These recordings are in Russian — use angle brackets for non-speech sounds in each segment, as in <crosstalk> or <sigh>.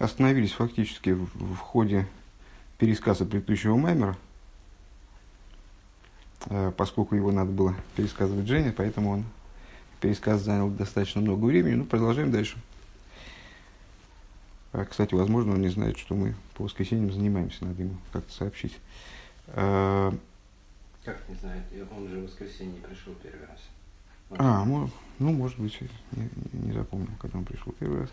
остановились фактически в, в ходе пересказа предыдущего маймера, э, поскольку его надо было пересказывать Жене, поэтому он пересказ занял достаточно много времени. Ну, продолжаем дальше. А, кстати, возможно, он не знает, что мы по воскресеньям занимаемся, надо ему как-то сообщить. А, как не знает? Он же в воскресенье пришел первый раз. А, ну, может быть, не, не запомнил, когда он пришел первый раз.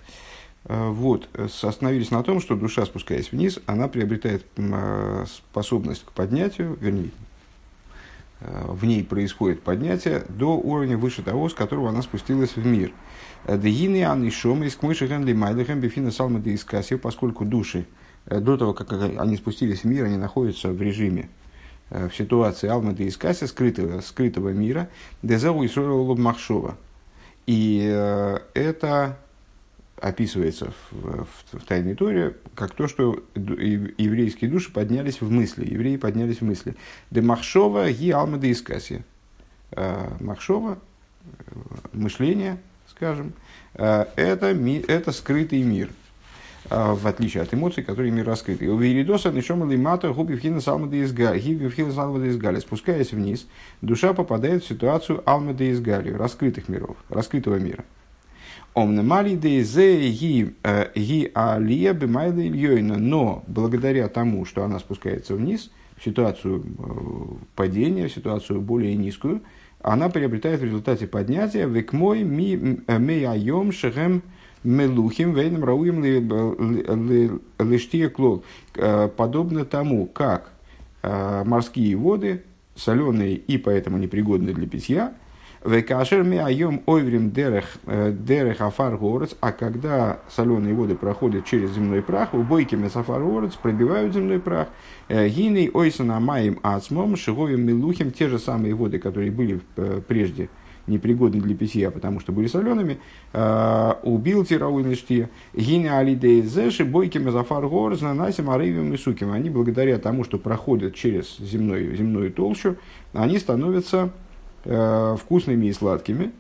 А, вот, остановились на том, что душа, спускаясь вниз, она приобретает способность к поднятию, вернее, в ней происходит поднятие до уровня выше того, с которого она спустилась в мир – Дегины Анны Шома из Кмыши Генли Майдахем Бифина Салма Искаси, поскольку души э, до того, как они спустились в мир, они находятся в режиме, э, в ситуации Алма Искаси, скрытого, скрытого мира, Дезаву и Махшова. И э, это описывается в, в, в Тайной Торе как то, что еврейские души поднялись в мысли, евреи поднялись в мысли. Де Махшова и Алма Искаси. Махшова, мышление, скажем, э, это, это скрытый мир, э, в отличие от эмоций, которые мир раскрытый. У Виридоса нишом лимата губи вхина салмада изгали. Спускаясь вниз, душа попадает в ситуацию алмада изгали, раскрытых миров, раскрытого мира. Омнемали дейзе ги э, алия бимайда ильёйна. Но благодаря тому, что она спускается вниз, в ситуацию падения, в ситуацию более низкую, она приобретает в результате поднятия векмой ми э, айом шехем мелухим вейном рауим лиштия клол. Э, подобно тому, как э, морские воды, соленые и поэтому непригодные для питья, Векашер ми айом ойврим дерех, дерех афар горец, а когда соленые воды проходят через земной прах, в бойке месафар горец пробивают земной прах, гиней ойсана маем ацмом, шиговим милухим, те же самые воды, которые были прежде непригодны для питья, потому что были солеными, убил тирауинышти, гине алидей зеши, бойки мезафар горец, нанасим арывим и суким. Они благодаря тому, что проходят через земную, земную толщу, они становятся Э, вкусными и сладкими.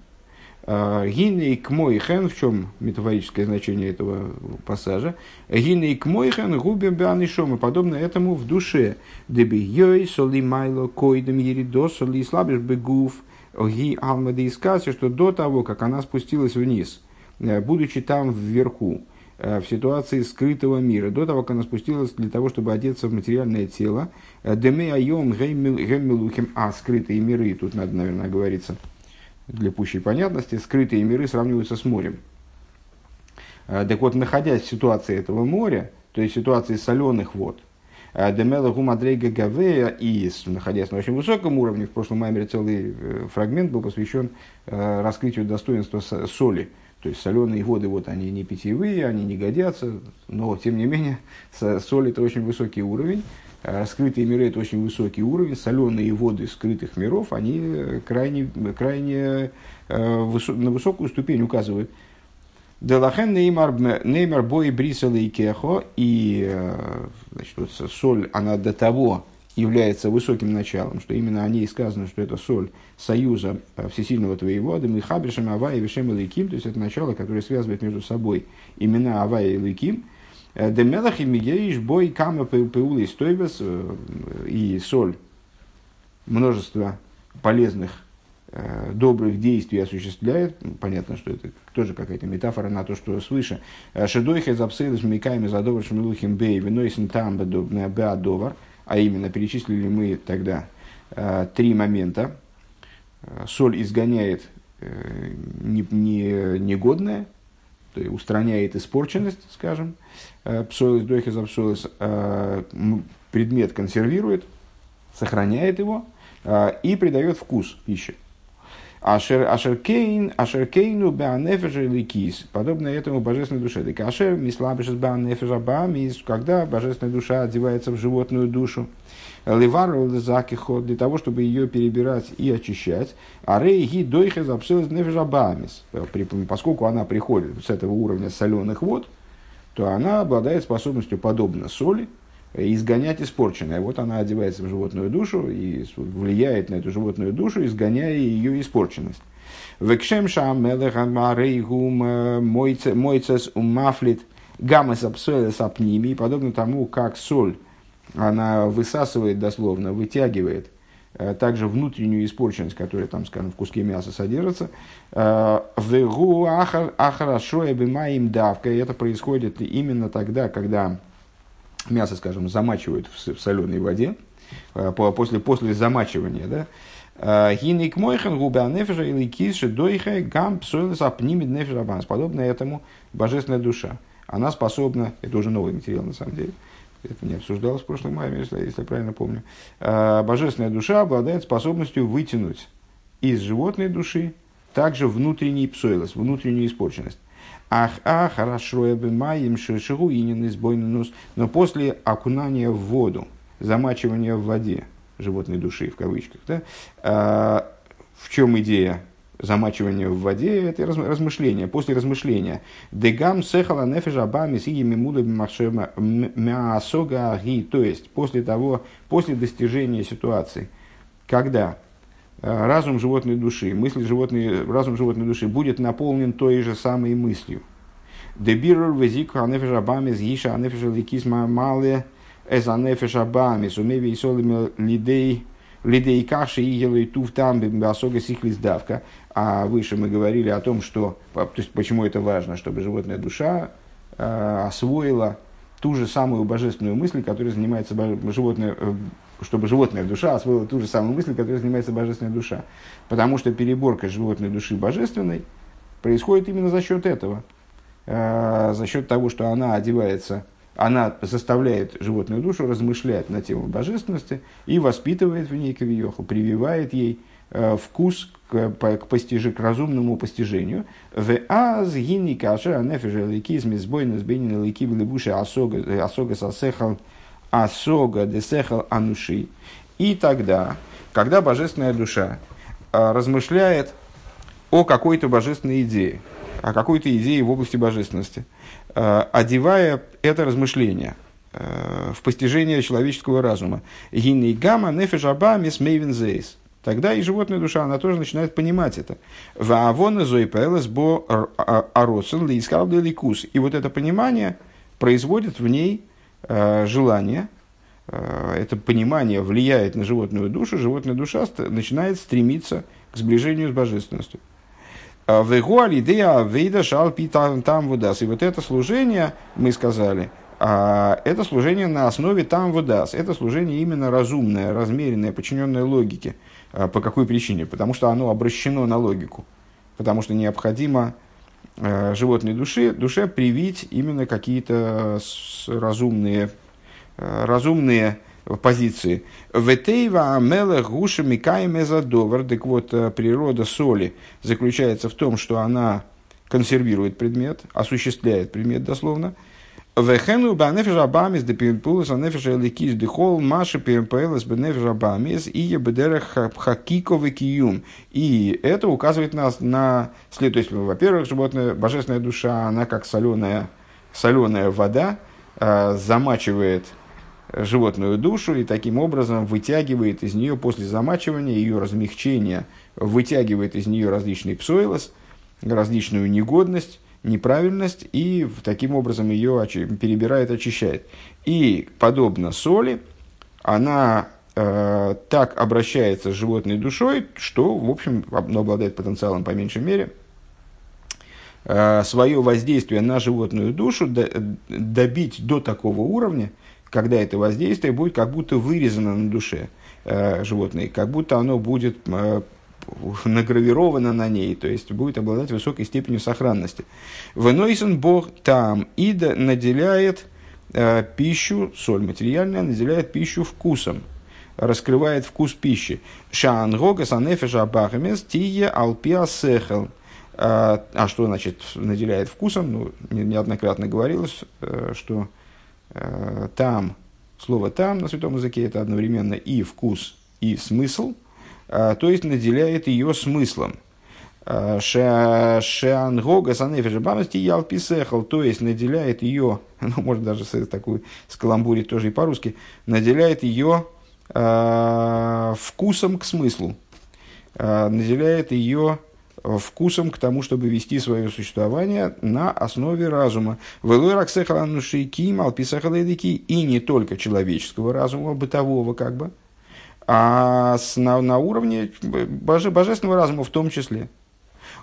Э, Гиней к мойхен, в чем метафорическое значение этого пассажа? Гиней к мойхен губим беанишом, и подобно этому в душе. Деби йой соли майло койдем еридо соли слабишь бегув ги алмады искаси, что до того, как она спустилась вниз, э, будучи там вверху, в ситуации скрытого мира, до того, как она спустилась для того, чтобы одеться в материальное тело, Деме айом геммелухим, а скрытые миры, тут надо, наверное, говориться для пущей понятности, скрытые миры сравниваются с морем. Э, так вот, находясь в ситуации этого моря, то есть ситуации соленых вод, э, Демела Гумадрейга Гавея и находясь на очень высоком уровне, в прошлом маймере целый э, фрагмент был посвящен раскрытию достоинства соли. То есть соленые воды, вот они не питьевые, они не годятся, но тем не менее соль это очень высокий уровень. Э, скрытые миры – это очень высокий уровень, соленые воды скрытых миров, они крайне, крайне э, высо, на высокую ступень указывают. Делахен неймар бой брисел и кехо, и э, значит, вот соль, она до того является высоким началом, что именно о ней сказано, что это соль союза всесильного твоего, и хабришем и вишем и то есть это начало, которое связывает между собой имена авай и лейким – Демелах и Мигеиш, бой, кама, пеулы, стойбес э, и соль. Множество полезных э, добрых действий осуществляет. Понятно, что это тоже какая-то метафора на то, что свыше. Э, Шедойхе запсейлus миками задовар шмилухим бей винойсен там беадовар. А именно, перечислили мы тогда три момента. Соль изгоняет негодное, то есть устраняет испорченность, скажем, э, псоилус дойхи за псоилус, э, предмет консервирует, сохраняет его э, и придает вкус пищи. Ашеркейн, ашеркейну беанефежа или кис, подобно этому божественной душе. Так ашер мислабишес беанефежа баамис, когда божественная душа одевается в животную душу. Ливару закихо, для того, чтобы ее перебирать и очищать. А рейги дойхе запсилась нефежа баамис, поскольку она приходит с этого уровня соленых вод, то она обладает способностью, подобно соли, изгонять испорченное. Вот она одевается в животную душу и влияет на эту животную душу, изгоняя ее испорченность. Векшем шам мойцес умафлит Гамма сапсоля сапними, подобно тому, как соль, она высасывает дословно, вытягивает э, также внутреннюю испорченность, которая там, скажем, в куске мяса содержится. Э, Вегу ахарашоя бимаим давка. И это происходит именно тогда, когда мясо, скажем, замачивают в соленой воде, э, после, после замачивания, да, Гинник мойхан губа нефеша или киши дойха гам псойлес апнимит нефеша банс. Подобно этому божественная душа. Она способна, это уже новый материал на самом деле, это не обсуждалось в прошлом мае, если, если я правильно помню. Божественная душа обладает способностью вытянуть из животной души также внутренний псойлос, внутреннюю испорченность. Ах, ах, хорошо, маем шишигу и не Но после окунания в воду, замачивания в воде, животной души, в кавычках. Да? А, в чем идея замачивания в воде? Это размышление. После размышления. Дегам сехала нефежа бами сиги мимуда мясога ги. То есть, после того, после достижения ситуации, когда разум животной души, мысли животной, разум животной души будет наполнен той же самой мыслью. Дебирор везику анефежа бами зиша анефежа ликизма мале эза нефеш абами, сумеви и солими лидей, лидей каши и елой тув там басога сихлис давка. А выше мы говорили о том, что, то есть почему это важно, чтобы животная душа э, освоила ту же самую божественную мысль, которой занимается животное, э, чтобы животная душа освоила ту же самую мысль, которой занимается божественная душа. Потому что переборка животной души божественной происходит именно за счет этого. Э, за счет того, что она одевается она заставляет животную душу размышлять на тему божественности и воспитывает в ней кавиоху, прививает ей э, вкус к, к, постижи, к разумному постижению. В аз гини кашер анефеже ликизм избойно сбейнин ликиб либуши асога э, сасехал асога десехал ануши. И тогда, когда божественная душа э, размышляет о какой-то божественной идее, о какой-то идее в области божественности – Э, одевая это размышление э, в постижение человеческого разума. Гинни гамма нефежаба мисмейвен зейс. Тогда и животная душа, она тоже начинает понимать это. Ваавона зоипелес бо аросен лискал ликус. И вот это понимание производит в ней желание, это понимание влияет на животную душу, животная душа начинает стремиться к сближению с божественностью. Шалпи там. И вот это служение, мы сказали, а, это служение на основе там водас. Это служение именно разумное, размеренное, подчиненное логике. А, по какой причине? Потому что оно обращено на логику. Потому что необходимо а, животной душе, душе привить именно какие-то разумные, разумные позиции. Ветейва амела гуша микаем эзадовар. Так вот, э, природа соли заключается в том, что она консервирует предмет, осуществляет предмет дословно. Вехену банефиш абамис де пимпулус анефиш эликис дехол маши пимпелес бенефиш абамис и ебедерах хакиковый киюм. И это указывает нас на след. Есть, во-первых, животное, божественная душа, она как соленая, соленая вода, э, замачивает животную душу и таким образом вытягивает из нее после замачивания, ее размягчения, вытягивает из нее различный псойлос, различную негодность, неправильность и таким образом ее перебирает, очищает. И подобно соли, она э, так обращается с животной душой, что, в общем, обладает потенциалом по меньшей мере, э, свое воздействие на животную душу добить до такого уровня, когда это воздействие будет как будто вырезано на душе э, животной, как будто оно будет э, награвировано на ней, то есть будет обладать высокой степенью сохранности. Венойсен Бог там ида наделяет э, пищу, соль материальная, наделяет пищу вкусом, раскрывает вкус пищи. Шаангога санефеша бахамес тие алпиа сехел. Э, а что значит наделяет вкусом? Ну, неоднократно говорилось, э, что Э, там, слово там на святом языке это одновременно и вкус, и смысл, то есть наделяет ее смыслом. Э, Шеангога санефежебамности ялписехал, то есть наделяет ее, <laughs> ну, может даже с такой с каламбури тоже и по-русски, наделяет ее э, вкусом к смыслу, э, наделяет ее вкусом к тому, чтобы вести свое существование на основе разума. И не только человеческого разума, бытового как бы, а с, на, на уровне боже, божественного разума в том числе.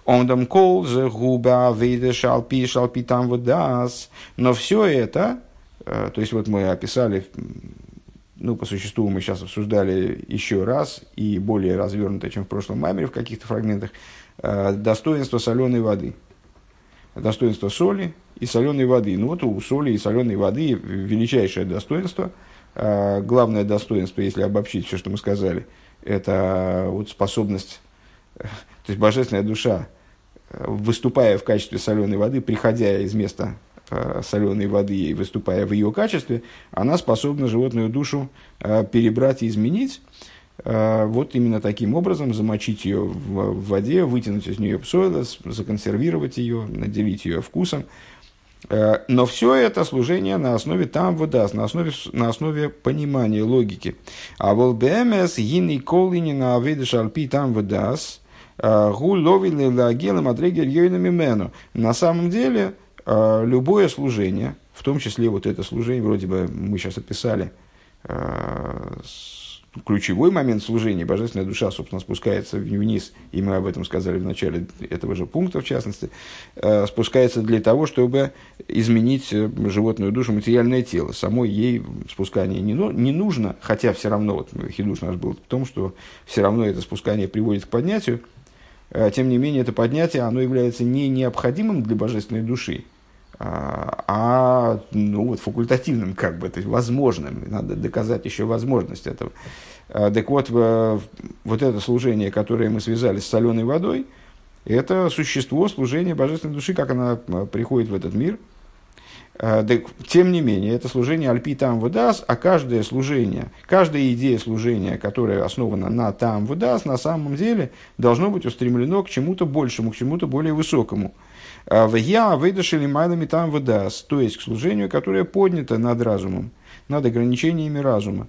Он дам кол за губа вейда шалпи шалпи там вот дас. Но все это, э, то есть вот мы описали, ну по существу мы сейчас обсуждали еще раз и более развернуто, чем в прошлом маймере в каких-то фрагментах, э, достоинство соленой воды. Достоинство соли и соленой воды. Ну вот у соли и соленой воды величайшее достоинство – главное достоинство, если обобщить все, что мы сказали, это вот способность, то есть божественная душа, выступая в качестве соленой воды, приходя из места а, соленой воды и выступая в ее качестве, она способна животную душу а, перебрать и изменить. Вот именно таким образом замочить ее в воде, вытянуть из нее псойлос, законсервировать ее, наделить ее вкусом. Э, но все это служение на основе там выдаст, на основе, на основе понимания логики. А вол БМС гини колини на авидыш альпи там выдаст, э, гу ловили лагела мадрегер йойнами мену. На самом деле, э, любое служение, в том числе вот это служение, вроде бы мы сейчас описали, ключевой момент служения, божественная душа, собственно, спускается вниз, и мы об этом сказали в начале этого же пункта, в частности, э, спускается для того, чтобы изменить э, животную душу, материальное тело. Самой ей спускание не, не нужно, хотя все равно, вот хидуш наш был в том, что все равно это спускание приводит к поднятию, э, тем не менее, это поднятие, оно является не необходимым для божественной души, а, а ну, вот, факультативным, как бы, то есть возможным. Надо доказать еще возможность этого. А, так вот, вот это служение, которое мы связали с соленой водой, это существо служения божественной души, как она а, приходит в этот мир. Тем не менее, это служение альпи там выдас, а каждое служение, каждая идея служения, которая основана на там выдас, на самом деле должно быть устремлено к чему-то большему, к чему-то более высокому. А в я выдашили майлами там выдас, то есть к служению, которое поднято над разумом, над ограничениями разума.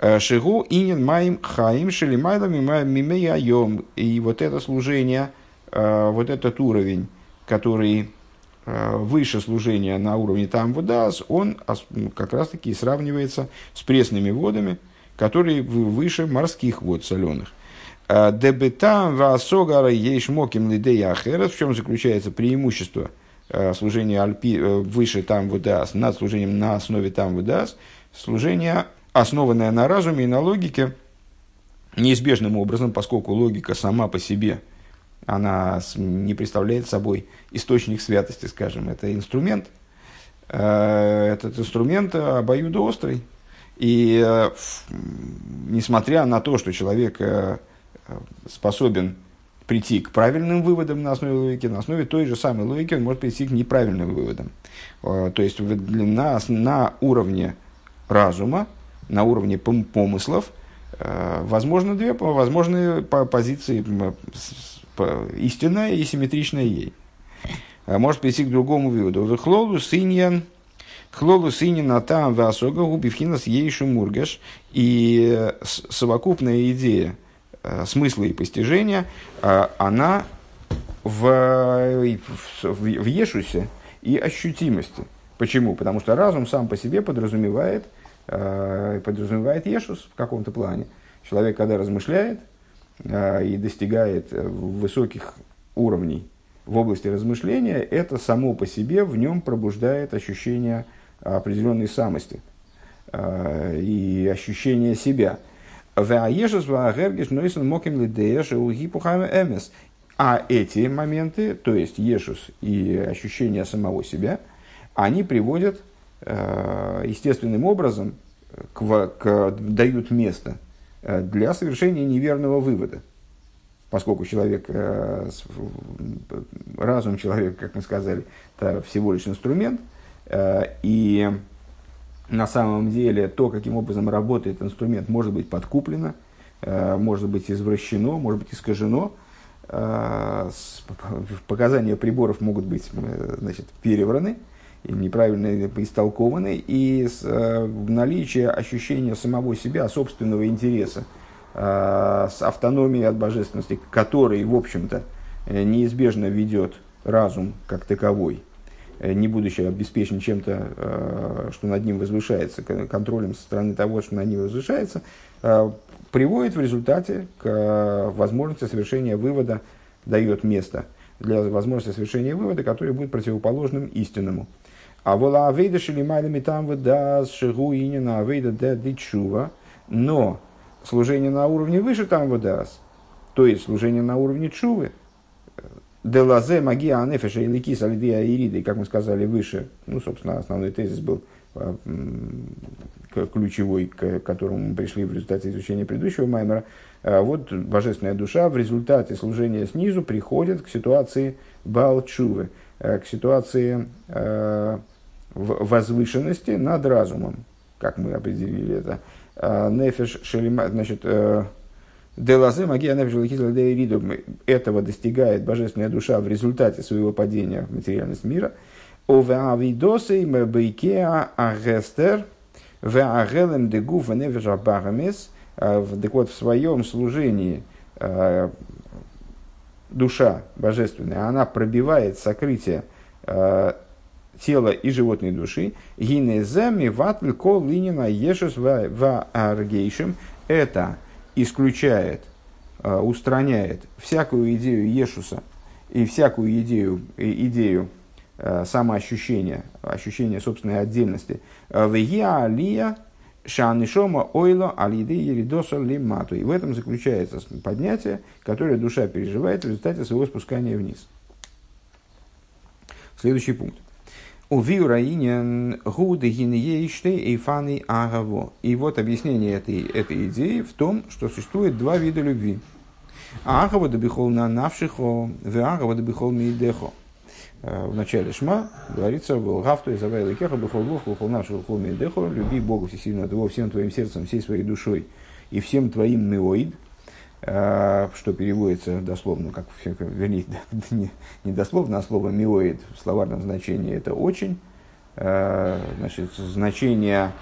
«Э, Шигу инин маим хаим шили майлами мимеяйом. И вот это служение, э, вот этот уровень, который э, выше служения на уровне там выдас, он как раз таки сравнивается с пресными водами, которые выше морских вод соленых. Дебетам ваасогара ейшмоким лидея ахерес, в чем заключается преимущество э, служения альпи, э, выше там выдас, над служением на основе там выдас, служение, основанное на разуме и на логике, неизбежным образом, поскольку логика сама по себе, она не представляет собой источник святости, скажем, это инструмент, э, этот инструмент обоюдоострый, и несмотря на то, что человек способен прийти к правильным выводам на основе логики, на основе той же самой логики он может прийти к неправильным выводам. Э, то есть на, на уровне разума, на уровне помыслов, э, возможно две возможные позиции, истинная и симметричная ей. Э, может прийти к другому выводу. Вехлолу синьян, хлолу синьян там васога губивхинас ейшу мургаш. И совокупная идея – Э, смысла и постижения, э, она в, в, в Ешусе и ощутимости. Почему? Потому что разум сам по себе подразумевает, э, подразумевает Ешус в каком-то плане. Человек, когда размышляет и достигает высоких уровней в области размышления, это само по себе в нем пробуждает ощущение определенной самости и ощущение себя – а эти моменты, то есть Ешус и ощущение самого себя, они приводят э, естественным образом, к, к, дают место э, для совершения неверного вывода. Поскольку человек, э, разум человека, как мы сказали, это всего лишь инструмент, и на самом деле то, каким образом работает инструмент, может быть подкуплено, э, может быть извращено, может быть искажено. Э, показания приборов могут быть э, значит, перевраны, неправильно истолкованы, и наличие ощущения самого себя, собственного интереса, с автономией от божественности, который, в общем-то, неизбежно ведет разум как таковой, не будучи обеспечен чем-то, что над ним возвышается, контролем со стороны того, что над ним возвышается, приводит в результате к возможности совершения вывода, дает место для возможности совершения вывода, который будет противоположным истинному. А вола авейда шелимайдами там выдаст шигу инина авейда да дичува, но служение на уровне выше там выдаст, то есть служение на уровне чувы, Делазе магия анефеша и ликис алидея ириды, как мы сказали выше, ну, собственно, основной тезис был ключевой, к которому мы пришли в результате изучения предыдущего маймера, вот божественная душа в результате служения снизу приходит к ситуации Балчувы, к ситуации э, возвышенности над разумом, как мы определили это. А, нефеш шелима, значит, э, Делазе магия нефеш этого достигает божественная душа в результате своего падения в материальность мира. Овеавидосей мебейкеа агестер – Веагелем невежа багамес. Так вот, в своем служении э, душа божественная, она пробивает сокрытие э, тела и животной души. Гинезами ватль кол линина ешес в аргейшем. Это исключает, э, устраняет всякую идею Ешуса и всякую идею, идею Э, самоощущение, ощущение собственной отдельности. Э, Вегия алия шанишома ойло алиды еридоса лимату. И в этом заключается поднятие, которое душа переживает в результате своего спускания вниз. Следующий пункт. У виураинен гуды гинееште эйфаны агаво. И вот объяснение этой, этой идеи в том, что существует два вида любви. Агава добихол на навшихо, ве агава добихол мидехо. Э, в начале Шма говорится «Гафту из Авайла Кеха Бухолгов Бухол нашу Холми Дехо люби Бога всесильного твоего всем твоим сердцем, всей своей душой и всем твоим меоид», э, что переводится дословно, как, вернее, <laughs> не, не дословно, а слово «миоид» в словарном значении это «очень». Э, значит, значение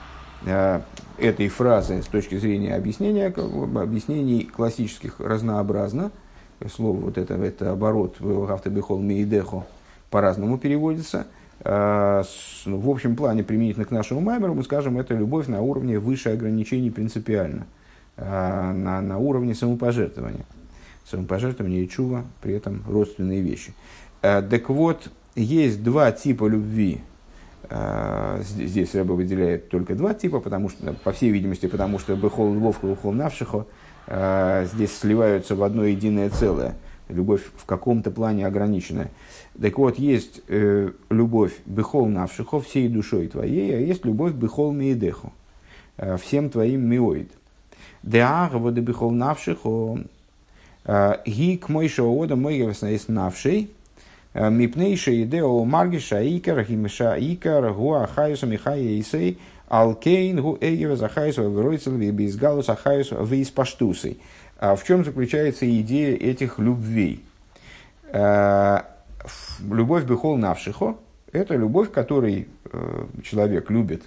этой фразы с точки зрения объяснения, объяснений классических разнообразно. Слово вот это, это оборот «Гафту Миидехо», по-разному переводится. А, ну, в общем плане, применительно к нашему маймеру, мы скажем, это любовь на уровне выше ограничений принципиально, а, на, на уровне самопожертвования. Самопожертвование и чува, при этом родственные вещи. А, так вот, есть два типа любви. Здесь Рэба выделяет только два типа, потому что, по всей видимости, потому что Бехол Ловка, Бехол Навшихо здесь сливаются в одно единое целое. Любовь в каком-то плане ограниченная. Так вот, есть э, любовь бехол навшихо, всей душой твоей, а есть любовь бехол миедеху, э, всем твоим миоид. Деага вода бехол навшихо, э, ги к мой шаода мой есть навшей, э, мипнейша идео маргиша икар, химиша икар, гуа хайуса михая исей, алкейн гу эйева захайсу веройцел вибизгалус ахайсу виспаштусей. А в чем заключается идея этих любвей? любовь бехол навшихо – это любовь, которой э, человек любит.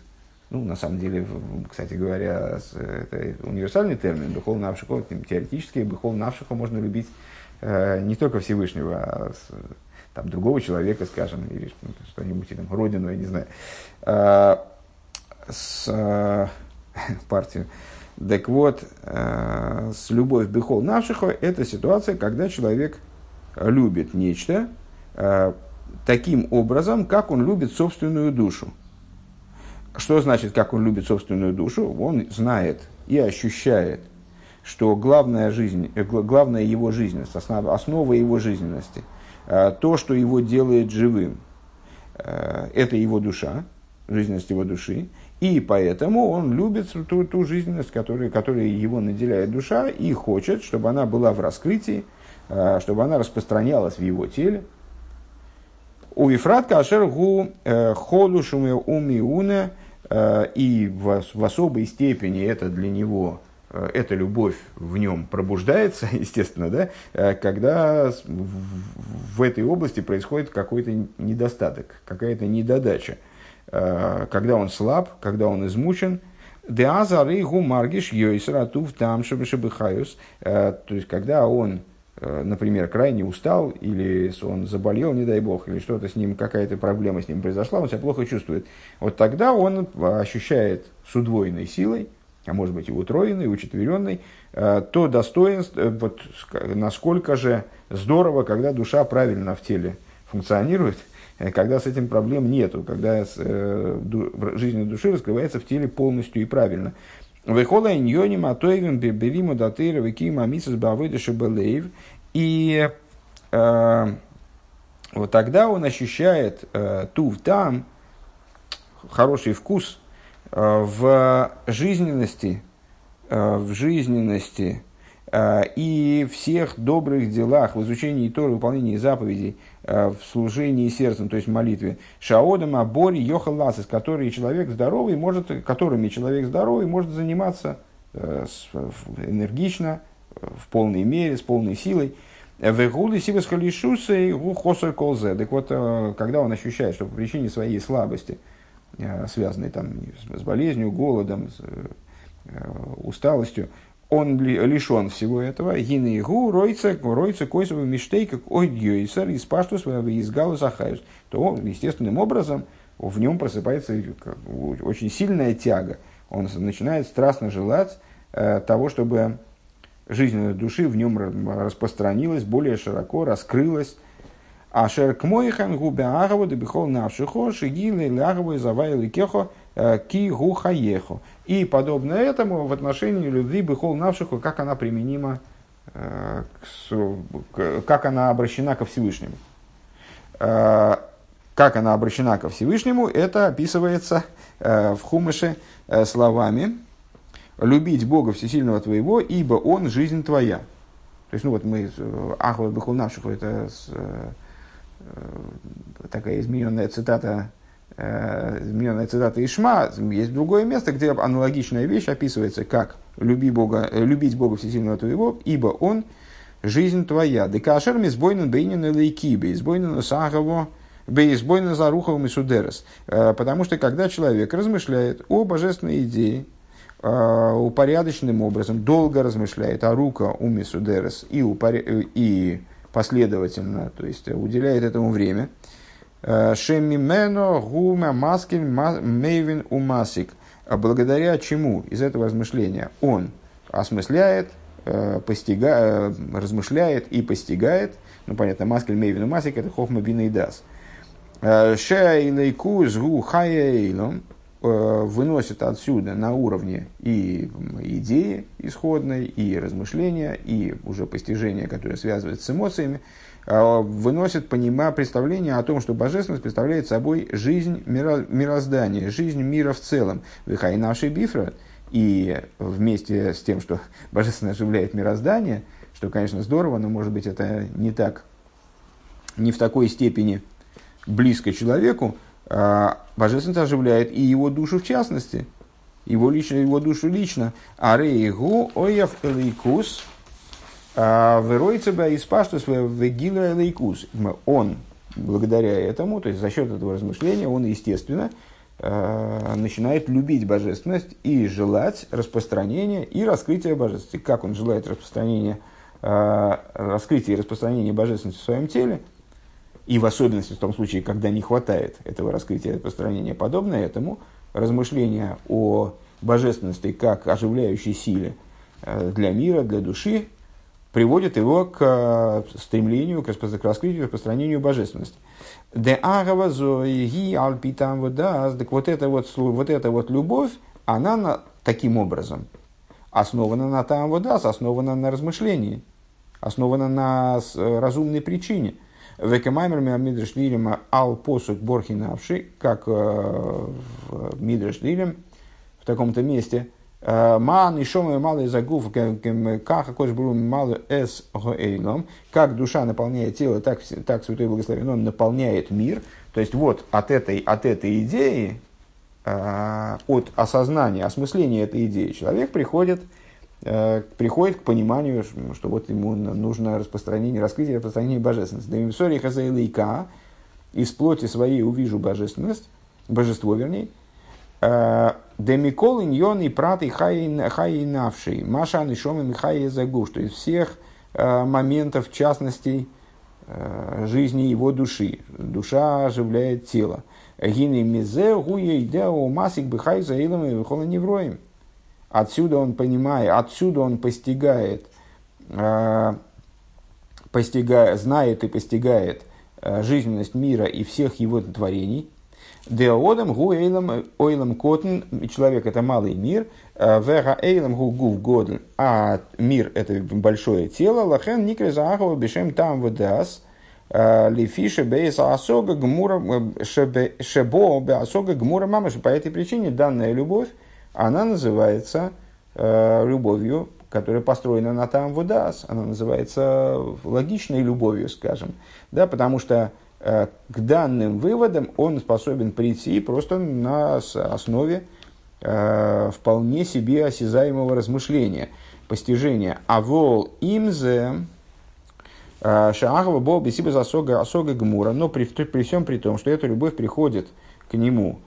Ну, на самом деле, кстати говоря, это универсальный термин, бехол навшихо, теоретически бехол навшихо можно любить э, не только Всевышнего, а там, другого человека, скажем, или что-нибудь, там, родину, я не знаю, с э, <laughs> партию. Так вот, э, с любовь бехол навшихо – это ситуация, когда человек любит нечто, Э, таким образом, как он любит собственную душу. Что значит, как он любит собственную душу? Он знает и ощущает, что главная, жизнь, э, главная его жизненность, основа, основа его жизненности, то, что его делает живым, это его душа, жизненность его души, и поэтому он любит ту, ту жизненность, которая, которая его наделяет душа, и хочет, чтобы она была в раскрытии, чтобы она распространялась в его теле, у Вифрат Кашер Гу э, Холу Шуме Умиуне, э, и в, в особой степени это для него э, эта любовь в нем пробуждается, <laughs> естественно, да, когда в этой области происходит какой-то недостаток, какая-то недодача. Когда он слаб, когда он измучен, Деазары гу маргиш йойсратув там шабышабыхаюс. То есть, когда он э, например, крайне устал, или он заболел, не дай бог, или что-то с ним, какая-то проблема с ним произошла, он себя плохо чувствует. Вот тогда он ощущает с удвоенной силой, а может быть и утроенной, и учетверенной, э, то достоинство, э, вот насколько же здорово, когда душа правильно в теле функционирует, когда с этим проблем нету, когда жизнь души раскрывается в теле полностью и правильно. Вехола иньоним атоевим бебериму датыра векима мисас бавыдыша белейв. И э, вот тогда он ощущает э, тув там, хороший вкус э, в жизненности, э, в жизненности Э, и всех добрых делах, в изучении Торы, выполнении заповедей, э, в служении сердцем, то есть в молитве. Шаодам, Абори, Йохал Ласис, которые человек здоровый может, которыми человек здоровый может заниматься э, энергично, в полной мере, с полной силой. Вегули сивас халишусы хосой колзе. Так вот, когда он ощущает, что по причине своей слабости, связанной там с болезнью, голодом, усталостью, он лишен всего этого. Гинейгу ройца, ройца койсовый миштей, как ойдьёйсер, из паштус, из галузахаюс. То он, естественным образом, в нем просыпается очень сильная тяга. Он начинает страстно желать э, того, чтобы жизнь души в нем распространилась, более широко раскрылась. А шер к моихан губе агаву дебихол навшихо шигилы лягаву завайли кехо э, ки гухаехо. И подобно этому в отношении любви быхол навшиху, как она применима, э, как она обращена ко Всевышнему. Э, как она обращена ко Всевышнему, это описывается э, в Хумыше словами «любить Бога Всесильного твоего, ибо Он – жизнь твоя». То есть, ну вот мы, Ахва Бехул Навшиху, это такая измененная цитата измененная цитата Ишма, есть другое место, где аналогичная вещь описывается, как люби Бога, э, любить Бога Всесильного твоего, ибо Он жизнь твоя. Декашер мизбойнен бейнен лейкибе, избойнен сагово, бейсбойнен заруховым и судерес. Э, потому что когда человек размышляет о божественной идее, э, упорядоченным образом, долго размышляет о рука уме судерес и, упоря... и последовательно, то есть уделяет этому время – Шемимено гума маскин мейвин умасик. А благодаря чему из этого размышления он осмысляет, э, постигает, э, размышляет и постигает, ну понятно, маскин мейвин умасик это хохма бина и дас. Э, Шейлейку згу хаейлом выносит отсюда на уровне и идеи исходной, и размышления, и уже постижения, которое связывается с эмоциями, выносит понима, представление о том, что божественность представляет собой жизнь миро, мироздания, жизнь мира в целом. Вихай наши бифра, и вместе с тем, что <laughs> божественность оживляет мироздание, что, конечно, здорово, но, может быть, это не так, не в такой степени близко человеку, а божественность оживляет и его душу в частности, его, лично, его душу лично. Арейгу ояв элейкус – а Веройца бы из паштус вегила лейкус. Он, благодаря этому, то есть за счет этого размышления, он, естественно, э, начинает любить божественность и желать распространения и раскрытия божественности. Как он желает распространения, э, раскрытия и распространения божественности в своем теле, и в особенности в том случае, когда не хватает этого раскрытия и распространения, подобное этому, размышления о божественности как оживляющей силе для мира, для души, приводит его к э, стремлению, к раскрытию, распространению божественности. Де агава зоиги альпитам водаз. Так вот эта вот, вот эта вот любовь, она на, таким образом основана на там водас, основана на размышлении, основана на разумной причине. Векамаймер Мидрш Лилем ал посук борхинавши, как э, в Мидрш Лилем, в таком-то месте – Ман и шома малый загув, как какой был малый эс гоэйном, как душа наполняет тело, так, так Святой Благословен, он наполняет мир. То есть вот от этой, от этой идеи, э, от осознания, осмысления этой идеи человек приходит, э, приходит к пониманию, что вот ему нужно распространение, раскрытие распространение божественности. Демисори хазаилейка, из плоти своей увижу божественность, божество вернее, э, Демикол иньон и прат и хай навший. Маша нишом и хай загуш. То есть всех моментов, частностей жизни его души. Душа оживляет тело. Гины мизе гуя идео масик бихай за илом и вихола невроем. Отсюда он понимает, отсюда он постигает, постигает, знает и постигает жизненность мира и всех его творений – Деодам гу эйлам ойлам котн, человек это малый мир, вега эйлам гу гув годль, а мир это большое тело, лахен никре заахова бешем там вдас, лифише бейса асога гмура, шебо бе асога гмура мамаш. По этой причине данная любовь, она называется любовью, которая построена на там вдас, она называется логичной любовью, скажем, да, потому что Э, к данным выводам он способен прийти просто на основе э, вполне себе осязаемого размышления, постижения. А вол имзе э, шаагова бол бесиба осога, осога гмура, но при, при всем при том, что эта любовь приходит к нему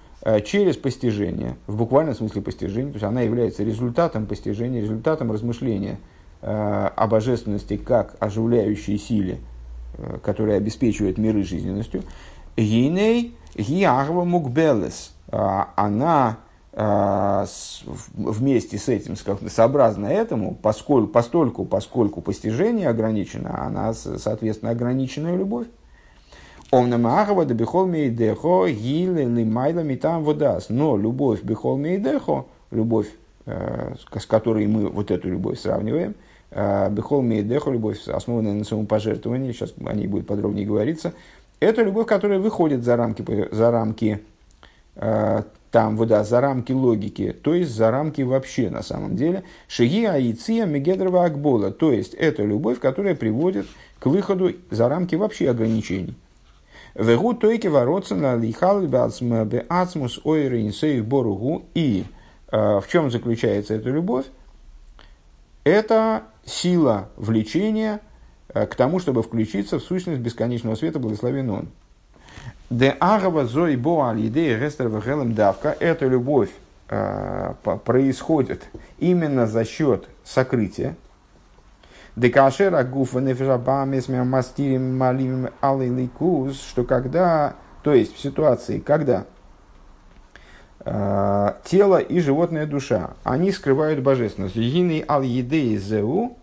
через постижение, в буквальном смысле постижения, то есть она является результатом постижения, результатом размышления о божественности как оживляющей силе – Э, которые обеспечивают миры жизненностью, Гиней Гиагва Мукбелес, а, она а, вместе с этим, сообразно этому, поскольку, постольку, поскольку постижение ограничено, она, соответственно, ограниченная любовь. Омнамахова да бихол мейдехо гиле лимайла митам водас. Но любовь бихол мейдехо, любовь, э, с которой мы вот эту любовь сравниваем – Э, Бехол Мейдеху, любовь, основанная на своем пожертвовании, сейчас о ней будет подробнее говориться, это любовь, которая выходит за рамки, за рамки э, там, вода, за рамки логики, то есть за рамки вообще на самом деле. Шиги Аиция Мегедрова Акбола, то есть это любовь, которая приводит к выходу за рамки вообще ограничений. Вегу тойки воротся на лихал беацмус ойры инсею боругу. И э, в чем заключается эта любовь? Это сила влечения э, к тому, чтобы включиться в сущность бесконечного света, благословен он. Де агава зои бо аль идея рестер давка. Эта любовь э, происходит именно за счет сокрытия. Декашер агуфа нефежабамес мастирим малим алиликус, что когда, то есть в ситуации, когда тело и животная душа, они скрывают божественность. Гины ал едеи зеу,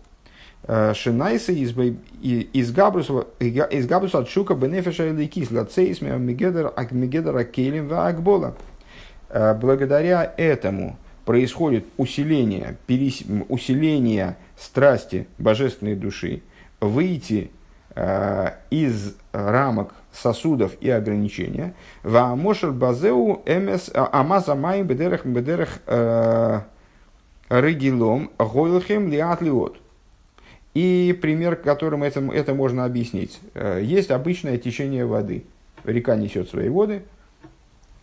э, шинайса из габруса от шука бенефиша или кисла цейс мегедер акелем акбола. Э, благодаря этому происходит усиление, перес, усиление страсти божественной души, выйти из рамок сосудов и ограничения. Ваамошер базеу эмес а, амаза майм бедерах бедерах э, регилом гойлхем лиат лиот. И пример, которым это, это можно объяснить. Э, есть обычное течение воды. Река несет свои воды,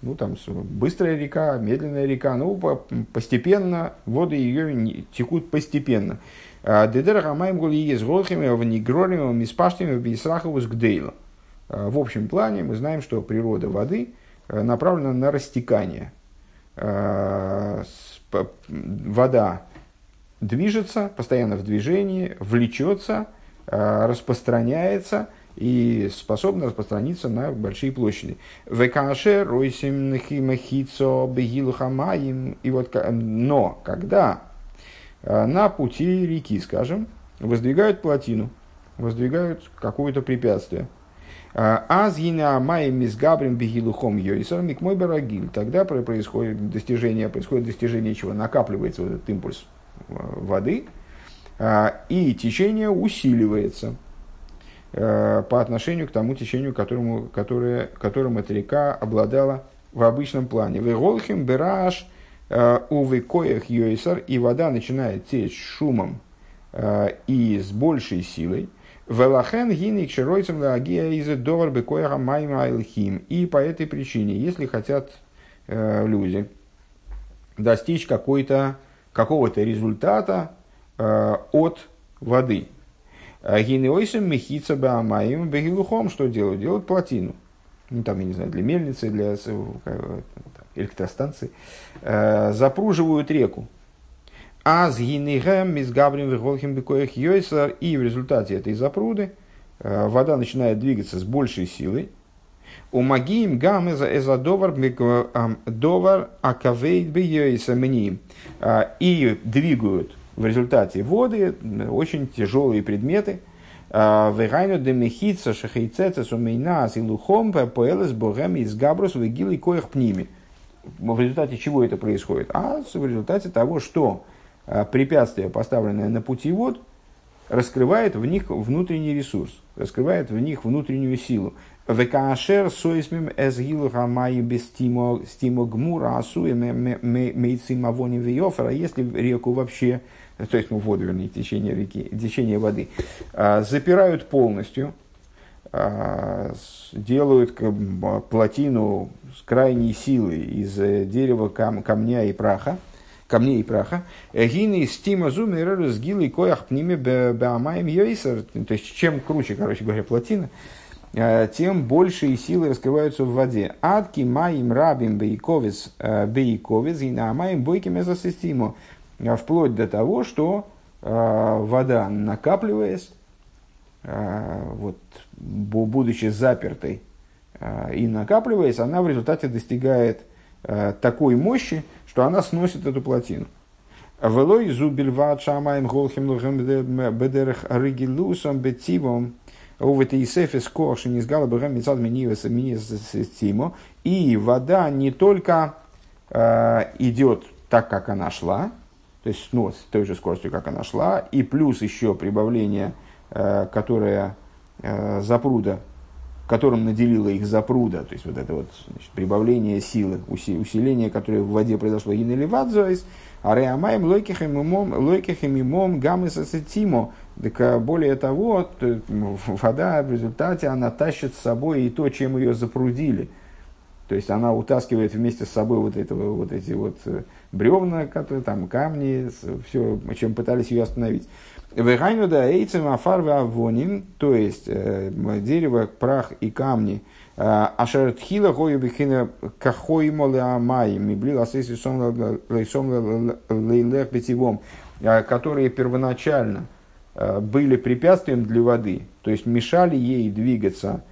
ну, там быстрая река, медленная река, ну, постепенно воды ее текут постепенно. А, Дедер Хамайм Гули есть Голхими, в Нигролиме, в Миспаштиме, в Бисрахову с Гдейлом. Э, в общем плане мы знаем, что природа воды э, направлена на растекание. Э, вода движется, постоянно в движении, влечется, распространяется и способна распространиться на большие площади. И вот, но когда на пути реки, скажем, воздвигают плотину, воздвигают какое-то препятствие – Азгина май мизгабрим бегилухом йойсер мой барагиль. Тогда происходит достижение, происходит достижение чего? Накапливается вот этот импульс э, воды, а, и течение усиливается по отношению к тому течению, которому, которое, которым эта река обладала в обычном плане. Веголхим бераш увекоях йойсер, и вода начинает течь шумом и с большей силой. Велахен гиник широйцем лагия из довар бекояха майма айлхим. И по этой причине, если хотят э, люди достичь какой-то, какого-то результата э, от воды, э, гинеойсом мехица баамаим бегилухом, что делают? Делают плотину. Ну, там, я не знаю, для мельницы, для э, электростанции. Э, запруживают реку. Аз гинигем мизгабрим вихолхим бекоях йойсар. И в результате этой запруды вода начинает двигаться с большей силой. У магиим гам эза довар акавейт бейойса мним. И двигают в результате воды очень тяжелые предметы. Вегайну демехица шахейцеца сумейна силухом поэлес богем из габрус вегилы коих пними. В результате чего это происходит? А в результате того, что препятствие, поставленное на пути вод, раскрывает в них внутренний ресурс, раскрывает в них внутреннюю силу. Векашер соисмим эзгилу хамаю без стимо гмура асуя мейцим авони виофера, если реку вообще, то есть ну, воду, вернее, течение реки, течение воды, э, запирают полностью, э, делают плотину с крайней силой из дерева, камня и праха, камней и праха. Гины стима зумер с гилой коях пними беамаем йойсер. То есть, чем круче, короче говоря, плотина, э, тем большие силы раскрываются в воде. Адки маим рабим бейковец э, бейковец и на маим бойким эзосистиму. Э, вплоть до того, что вода, накапливаясь, вот, будучи запертой и накапливаясь, она в результате достигает такой мощи, что она сносит эту плотину. Велой зубильват шамаем голхим лухем бедерах ригилусом бетивом. И вода не только э, идет так, как она шла, то есть ну, с той же скоростью, как она шла, и плюс еще прибавление, э, которое э, запруда которым наделила их запруда, то есть вот это вот значит, прибавление силы, усиление, которое в воде произошло, и наливадзоис, а реамаем лойкихем имом гамыс асетимо. Так а более того, вода в результате она тащит с собой и то, чем ее запрудили. То есть она утаскивает вместе с собой вот, этого, вот эти вот э, бревна, которые, там, камни, все, чем пытались ее остановить. Вегайну да эйцем афар авоним, то есть э, дерево, прах и камни. Э, Ашер тхила гою бихина кахой моле амай, мибли ласеси сом лейлех бетивом, э, которые первоначально были препятствием для воды, то есть мешали ей двигаться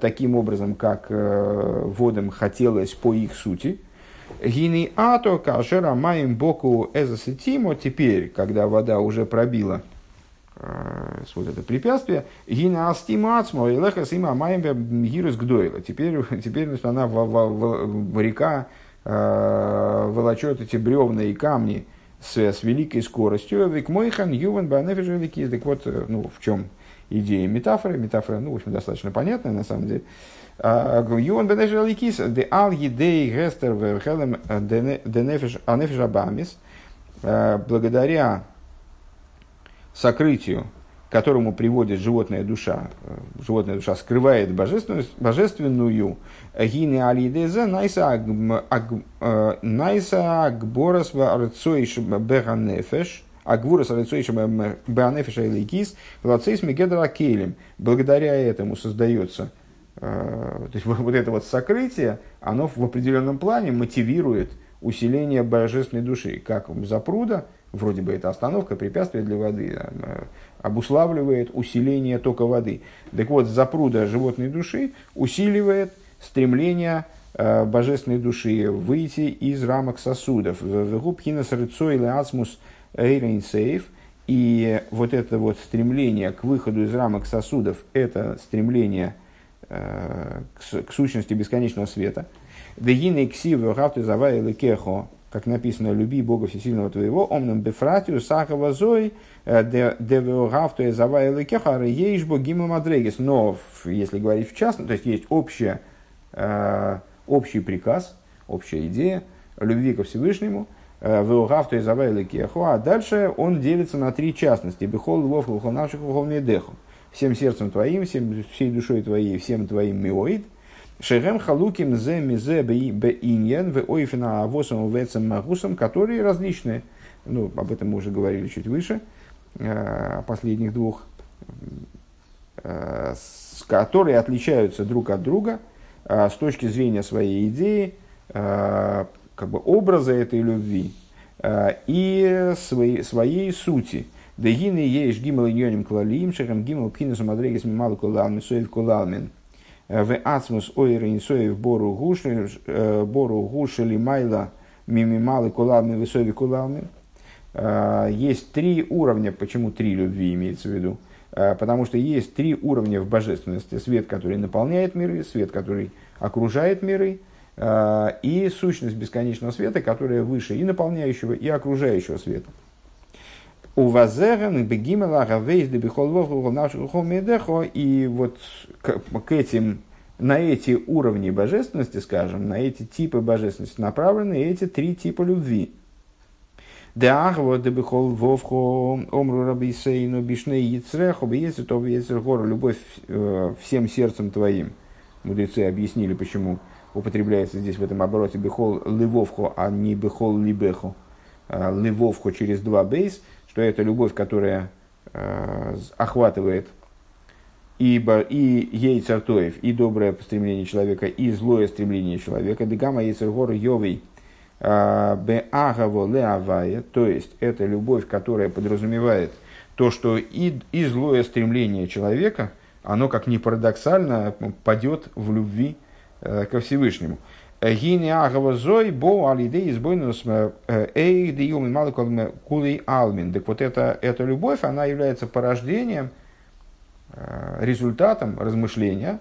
таким образом, как водам хотелось по их сути. Гини ато кашера маем боку эзосетимо, теперь, когда вода уже пробила Э, вот это препятствие. Гина астимацмо и леха сима маймбе гирус гдойла. Теперь, <laughs> значит, она в, в, в, река э, волочет эти бревна и камни с, с великой скоростью. Юван банефиш Так вот, э, ну, в чем идея метафоры? Метафора, ну, в общем, достаточно понятная на самом деле. А, юван банефиш де ал едей гестер верхелем денефиш анефиш абамис. Благодаря сокрытию, к которому приводит животная душа, э, животная душа скрывает божественную, божественную гины алидезе найса э, агборас арцоиш беганефеш, агвурас арцоиш беганефеш айликис, лацейс мегедра кейлем. Благодаря этому создается э, то есть <laughs> вот это вот сокрытие, оно в определенном плане мотивирует усиление божественной души, как запруда, вроде бы это остановка, препятствие для воды, э, обуславливает усиление тока воды. Так вот, запруда животной души усиливает стремление э, божественной души выйти из рамок сосудов. И вот это вот стремление к выходу из рамок сосудов, это стремление э, к, сущности бесконечного света. Дегины ксивы хавты завай лекехо как написано, люби Бога Всесильного твоего, омном бефратию сахава зой, э, девеогавту завай лекеха, ейш богима мадрегис. Но, если говорить в частности, то есть есть общая, э, общий приказ, общая идея любви ко Всевышнему, э, Веогавту и завай лекеху, а дальше он делится на три частности. Бехол львов, лухонавших, лухолмедеху. Всем сердцем твоим, всем, всей душой твоей, всем твоим миоид – Шерем халуким зе мизе бeinьен в ойфена авосом вецем магусом, которые различные. Ну, об этом мы уже говорили чуть выше, э, последних двух, э, которые отличаются друг от друга э, с точки зрения своей идеи, как бы образа этой любви, и своей, своей сути. Дегины ешь гимал иньоним клалим, шерем гимал пхинусу мадрегис мимал кулалмин, соев кулалмин. В ацмус ойрин соев бору гуши, бору гуши ли майла мимималы кулалмин, высови кулалмин. Есть три уровня, почему три любви имеется в виду? Потому что есть три уровня в божественности. Свет, который наполняет миры, свет, который окружает миры, и сущность бесконечного света, которая выше и наполняющего, и окружающего света. У Вазерен, Бегимела, Равейс, Дебихол Вовху, Нашуху Медехо, и вот к, к этим, на эти уровни божественности, скажем, на эти типы божественности направлены эти три типа любви. Деахво, Дебихол Вовху, Омру Рабисейну, Бишней Яцреху, Бейцер, То Бейцер любовь э, всем сердцем твоим. Мудрецы объяснили, почему употребляется здесь в этом обороте Бехол Ливовху, а не Бехол Либеху. Э, Ливовху через два бейс – что это любовь, которая э, охватывает ибо и ей цартоев, и доброе стремление человека, и злое стремление человека. Дегама яйцергор йовей э, беагаво леавая, то есть это любовь, которая подразумевает то, что и, и злое стремление человека, оно, как ни парадоксально, падет в э, ко Всевышнему. Гини агава зой бо алидей избойнус э, эй диюм мало кулей алмин. Так вот эта, эта любовь, она является порождением, э, результатом размышления.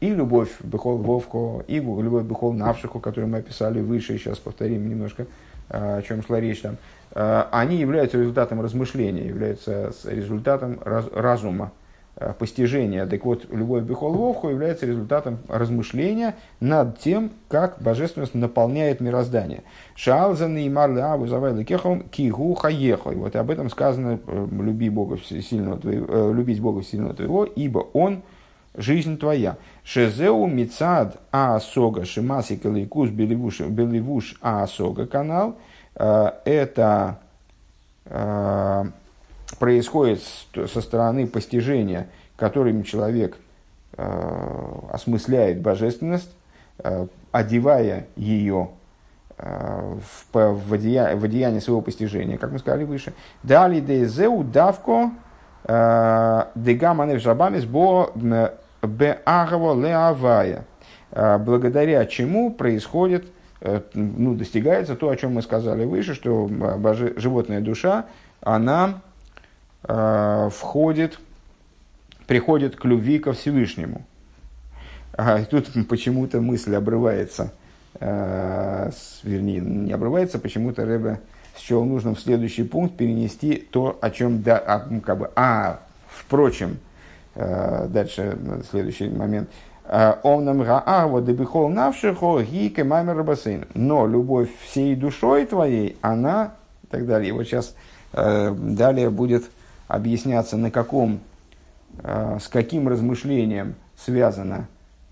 И любовь Бехол Вовко, и любовь Бехол Навшиху, которую мы описали выше, сейчас повторим немножко, э, о чем шла речь там, они являются результатом размышления, являются результатом раз, разума, Э, постижения. Так вот, любовь Бехол Вовху является результатом размышления над тем, как божественность наполняет мироздание. Шалзан и Марле Аву Кехом Кигу Хаехой. Вот об этом сказано, э, люби Бога сильного твоего, э, любить Бога сильного твоего, ибо Он жизнь твоя. Шезеу Мицад Аасога Шимаси Каликус Беливуш, Беливуш Аасога канал. Это происходит со стороны постижения, которым человек э, осмысляет божественность, э, одевая ее э, в, в, одея, в одеяние своего постижения, как мы сказали выше. Дали дезеу давко э, дегаманев жабамис бо беагаво леавая. Благодаря чему происходит, ну, достигается то, о чем мы сказали выше, что боже, животная душа, она входит, приходит к любви ко Всевышнему. А тут почему-то мысль обрывается, э, вернее, не обрывается, почему-то Рэбе счел нужным в следующий пункт перенести то, о чем, да, а, как бы, а, впрочем, э, дальше, следующий момент. Но любовь всей душой твоей, она, и так далее. И вот сейчас далее будет объясняться, на каком, э, с каким размышлением связана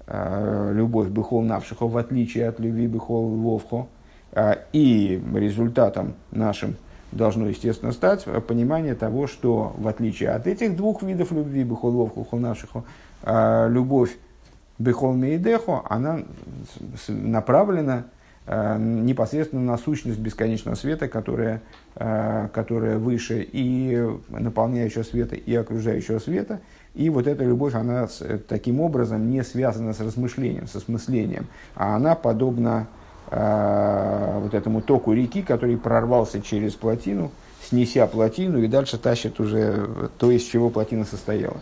э, любовь Бехол Навшихо, в отличие от любви Бехол Вовхо. Э, и результатом нашим должно, естественно, стать понимание того, что в отличие от этих двух видов любви, Бехол Вовхо, Бехол Навшихо, любовь Бехол Мейдехо, она направлена непосредственно на сущность бесконечного света, которая, э, которая выше и наполняющего света, и окружающего света. И вот эта любовь, она таким образом не связана с размышлением, с осмыслением, а она подобна э, вот этому току реки, который прорвался через плотину, снеся плотину и дальше тащит уже то, из чего плотина состояла.